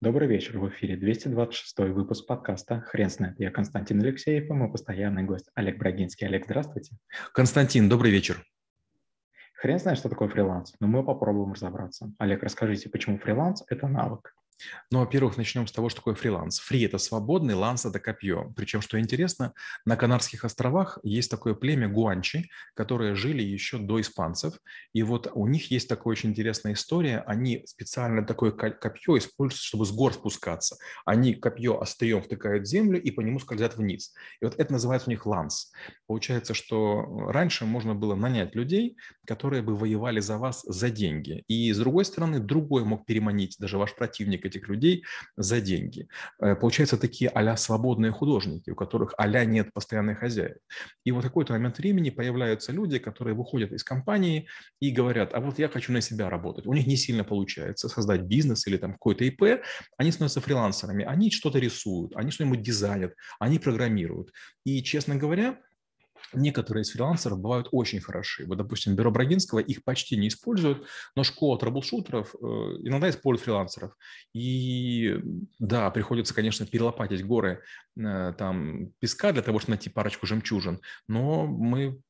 Добрый вечер, в эфире 226 выпуск подкаста «Хрен знает». Я Константин Алексеев и мой постоянный гость Олег Брагинский. Олег, здравствуйте. Константин, добрый вечер. Хрен знает, что такое фриланс, но мы попробуем разобраться. Олег, расскажите, почему фриланс – это навык? Ну, во-первых, начнем с того, что такое фриланс. Free – это свободный, lance – это копье. Причем, что интересно, на Канарских островах есть такое племя гуанчи, которые жили еще до испанцев. И вот у них есть такая очень интересная история. Они специально такое копье используют, чтобы с гор спускаться. Они копье острием втыкают в землю и по нему скользят вниз. И вот это называется у них ланс. Получается, что раньше можно было нанять людей, которые бы воевали за вас за деньги. И с другой стороны, другой мог переманить, даже ваш противник, этих людей за деньги. Э, получается, такие а свободные художники, у которых а нет постоянных хозяев. И вот какой-то момент времени появляются люди, которые выходят из компании и говорят, а вот я хочу на себя работать. У них не сильно получается создать бизнес или там какой-то ИП, они становятся фрилансерами, они что-то рисуют, они что-нибудь дизайнят, они программируют. И, честно говоря, Некоторые из фрилансеров бывают очень хороши. Вот, допустим, бюро Брагинского их почти не используют, но школа трэблшутеров э, иногда использует фрилансеров. И да, приходится, конечно, перелопатить горы э, там, песка для того, чтобы найти парочку жемчужин, но мы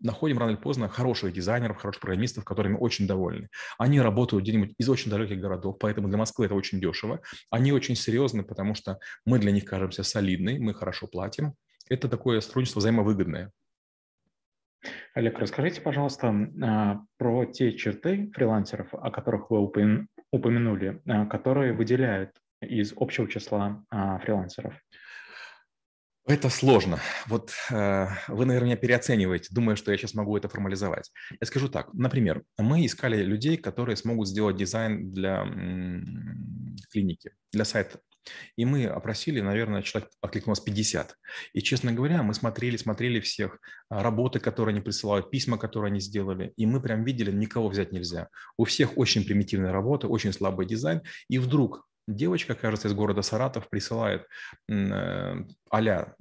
находим рано или поздно хороших дизайнеров, хороших программистов, которыми очень довольны. Они работают где-нибудь из очень далеких городов, поэтому для Москвы это очень дешево. Они очень серьезны, потому что мы для них кажемся солидны, мы хорошо платим. Это такое сотрудничество взаимовыгодное. Олег, расскажите, пожалуйста, а, про те черты фрилансеров, о которых вы упомянули, а, которые выделяют из общего числа а, фрилансеров. Это сложно. Вот э, вы, наверное, меня переоцениваете, думая, что я сейчас могу это формализовать. Я скажу так. Например, мы искали людей, которые смогут сделать дизайн для клиники, для сайта и мы опросили, наверное, человек откликнулось 50. И, честно говоря, мы смотрели, смотрели всех а, работы, которые они присылают, письма, которые они сделали, и мы прям видели, никого взять нельзя. У всех очень примитивная работа, очень слабый дизайн, и вдруг девочка, кажется, из города Саратов присылает а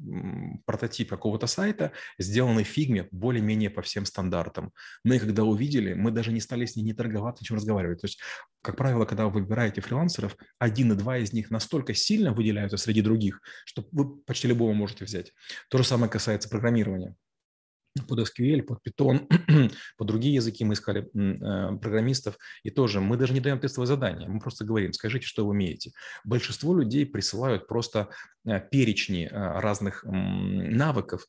прототип какого-то сайта, сделанный в фигме более-менее по всем стандартам. Мы когда увидели, мы даже не стали с ней не торговаться, ничем разговаривать. То есть, как правило, когда вы выбираете фрилансеров, один и два из них настолько сильно выделяются среди других, что вы почти любого можете взять. То же самое касается программирования под SQL, под Python, под другие языки мы искали э, программистов, и тоже мы даже не даем тестовое задание, мы просто говорим, скажите, что вы умеете. Большинство людей присылают просто э, перечни э, разных навыков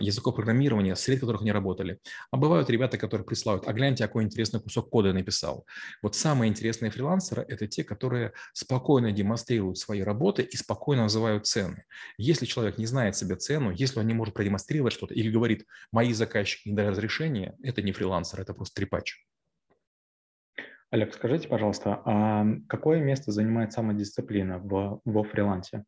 языков программирования, среди которых они работали. А бывают ребята, которые присылают, а гляньте, какой интересный кусок кода написал. Вот самые интересные фрилансеры – это те, которые спокойно демонстрируют свои работы и спокойно называют цены. Если человек не знает себе цену, если он не может продемонстрировать что-то или говорит, мои заказчики не дали разрешения, это не фрилансер, это просто трепач. Олег, скажите, пожалуйста, а какое место занимает самодисциплина в, во фрилансе?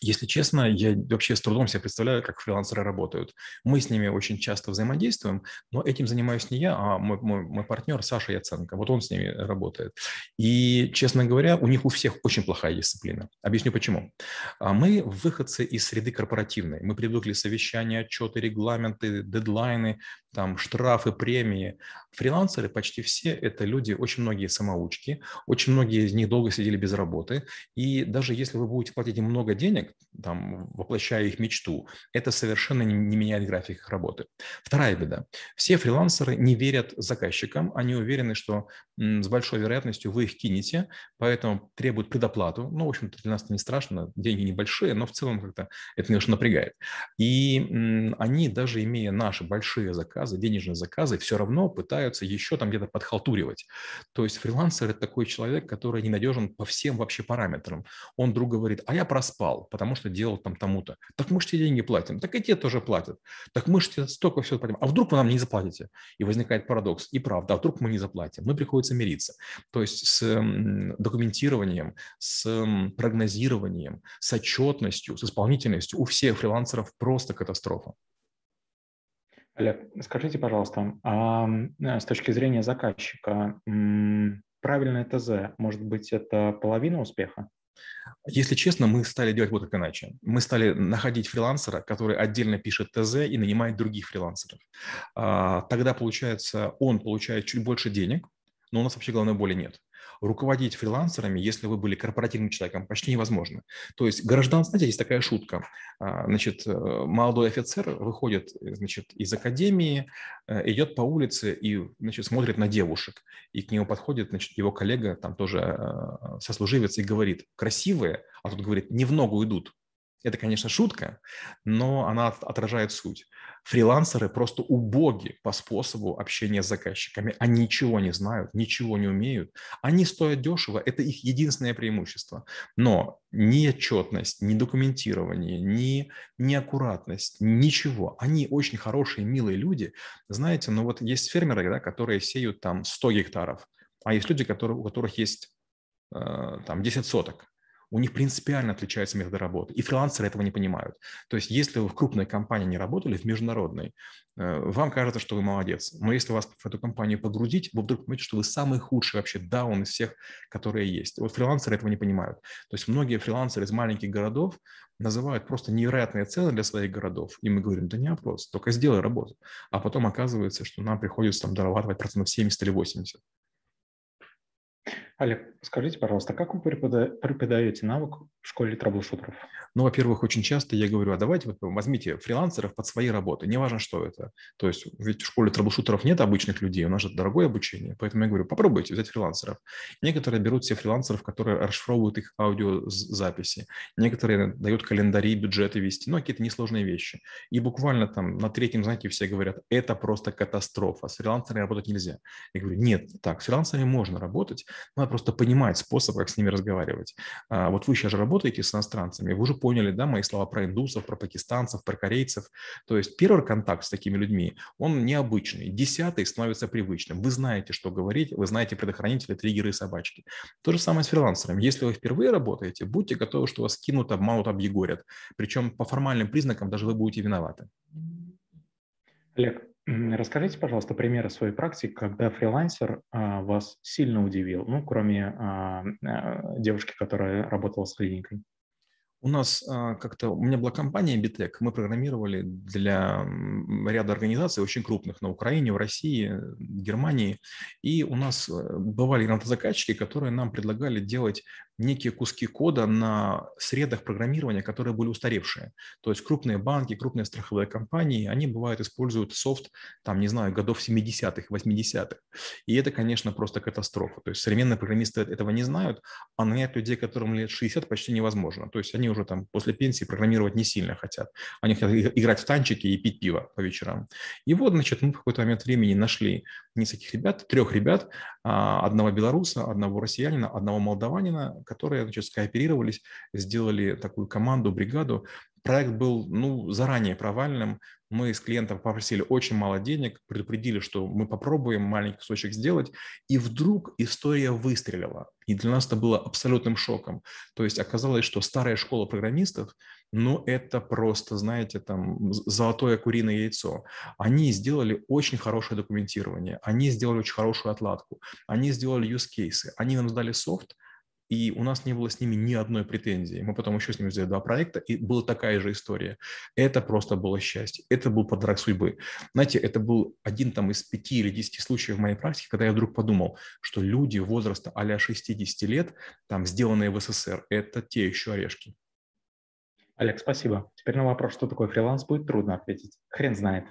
Если честно, я вообще с трудом себе представляю, как фрилансеры работают. Мы с ними очень часто взаимодействуем, но этим занимаюсь не я, а мой, мой, мой партнер Саша Яценко. Вот он с ними работает. И, честно говоря, у них у всех очень плохая дисциплина. Объясню почему. А мы выходцы из среды корпоративной. Мы привыкли совещания, отчеты, регламенты, дедлайны, там штрафы, премии. Фрилансеры почти все это люди, очень многие самоучки, очень многие из них долго сидели без работы. И даже если вы будете платить им много денег, там, воплощая их мечту, это совершенно не, не меняет график их работы. Вторая беда. Все фрилансеры не верят заказчикам, они уверены, что с большой вероятностью вы их кинете, поэтому требуют предоплату. Ну, в общем-то, для нас это не страшно, деньги небольшие, но в целом как-то это немножко напрягает. И они, даже имея наши большие заказы, заказы, денежные заказы, все равно пытаются еще там где-то подхалтуривать. То есть фрилансер – это такой человек, который ненадежен по всем вообще параметрам. Он вдруг говорит, а я проспал, потому что делал там тому-то. Так мы же тебе деньги платим. Так и те тоже платят. Так мы же тебе столько все платим. А вдруг вы нам не заплатите? И возникает парадокс. И правда, а вдруг мы не заплатим? Мы приходится мириться. То есть с документированием, с прогнозированием, с отчетностью, с исполнительностью у всех фрилансеров просто катастрофа. Олег, скажите, пожалуйста, а с точки зрения заказчика, правильное ТЗ, может быть, это половина успеха? Если честно, мы стали делать вот как иначе. Мы стали находить фрилансера, который отдельно пишет ТЗ и нанимает других фрилансеров. А, тогда, получается, он получает чуть больше денег, но у нас вообще головной боли нет. Руководить фрилансерами, если вы были корпоративным человеком, почти невозможно. То есть граждан, знаете, есть такая шутка. А, значит, э, молодой офицер выходит значит, из академии, э, идет по улице и значит, смотрит на девушек. И к нему подходит значит, его коллега, там тоже э, сослуживец, и говорит, красивые, а тут говорит, не в ногу идут. Это, конечно, шутка, но она отражает суть. Фрилансеры просто убоги по способу общения с заказчиками. Они ничего не знают, ничего не умеют. Они стоят дешево, это их единственное преимущество. Но ни отчетность, ни документирование, ни неаккуратность, ничего. Они очень хорошие, милые люди. Знаете, ну вот есть фермеры, да, которые сеют там 100 гектаров, а есть люди, которые, у которых есть э, там 10 соток у них принципиально отличаются методы работы. И фрилансеры этого не понимают. То есть если вы в крупной компании не работали, в международной, э, вам кажется, что вы молодец. Но если вас в эту компанию погрузить, вы вдруг поймете, что вы самый худший вообще даун из всех, которые есть. Вот фрилансеры этого не понимают. То есть многие фрилансеры из маленьких городов называют просто невероятные цены для своих городов. И мы говорим, да не вопрос, только сделай работу. А потом оказывается, что нам приходится там дорабатывать процентов 70 или 80. Олег, скажите, пожалуйста, как вы преподаете навык в школе трэблшутеров? Ну, во-первых, очень часто я говорю, а давайте вот возьмите фрилансеров под свои работы, неважно, что это. То есть ведь в школе трэблшутеров нет обычных людей, у нас же дорогое обучение, поэтому я говорю, попробуйте взять фрилансеров. Некоторые берут себе фрилансеров, которые расшифровывают их аудиозаписи, некоторые дают календари, бюджеты вести, но какие-то несложные вещи. И буквально там на третьем знаете, все говорят, это просто катастрофа, с фрилансерами работать нельзя. Я говорю, нет, так, с фрилансерами можно работать, надо просто понимать способ, как с ними разговаривать. А, вот вы сейчас же работаете с иностранцами, вы уже поняли, да, мои слова про индусов, про пакистанцев, про корейцев. То есть первый контакт с такими людьми, он необычный. Десятый становится привычным. Вы знаете, что говорить, вы знаете предохранители, триггеры и собачки. То же самое с фрилансером. Если вы впервые работаете, будьте готовы, что вас кинут, обманут, объегорят. Причем по формальным признакам даже вы будете виноваты. Олег, расскажите, пожалуйста, примеры своей практики, когда фрилансер а, вас сильно удивил, ну, кроме а, а, девушки, которая работала с клиникой. У нас как-то, у меня была компания Bitec, мы программировали для ряда организаций очень крупных на Украине, в России, Германии, и у нас э, бывали заказчики, которые нам предлагали делать некие куски кода на средах программирования, которые были устаревшие. То есть крупные банки, крупные страховые компании, они бывают используют софт, там, не знаю, годов 70-х, 80-х. И это, конечно, просто катастрофа. То есть современные программисты этого не знают, а нанять людей, которым лет 60, почти невозможно. То есть они уже там после пенсии программировать не сильно хотят. Они хотят играть в танчики и пить пиво по вечерам. И вот, значит, мы в какой-то момент времени нашли нескольких ребят, трех ребят, а, одного белоруса, одного россиянина, одного молдаванина, которые значит, скооперировались, сделали такую команду, бригаду. Проект был ну, заранее провальным. Мы с клиентом попросили очень мало денег, предупредили, что мы попробуем маленький кусочек сделать, и вдруг история выстрелила. И для нас это было абсолютным шоком. То есть оказалось, что старая школа программистов, ну это просто, знаете, там золотое куриное яйцо. Они сделали очень хорошее документирование, они сделали очень хорошую отладку, они сделали use cases, они нам сдали софт, и у нас не было с ними ни одной претензии. Мы потом еще с ними сделали два проекта, и была такая же история. Это просто было счастье. Это был подарок судьбы. Знаете, это был один там из пяти или десяти случаев в моей практике, когда я вдруг подумал, что люди возраста а 60 лет, там, сделанные в СССР, это те еще орешки. Олег, спасибо. Теперь на вопрос, что такое фриланс, будет трудно ответить. Хрен знает.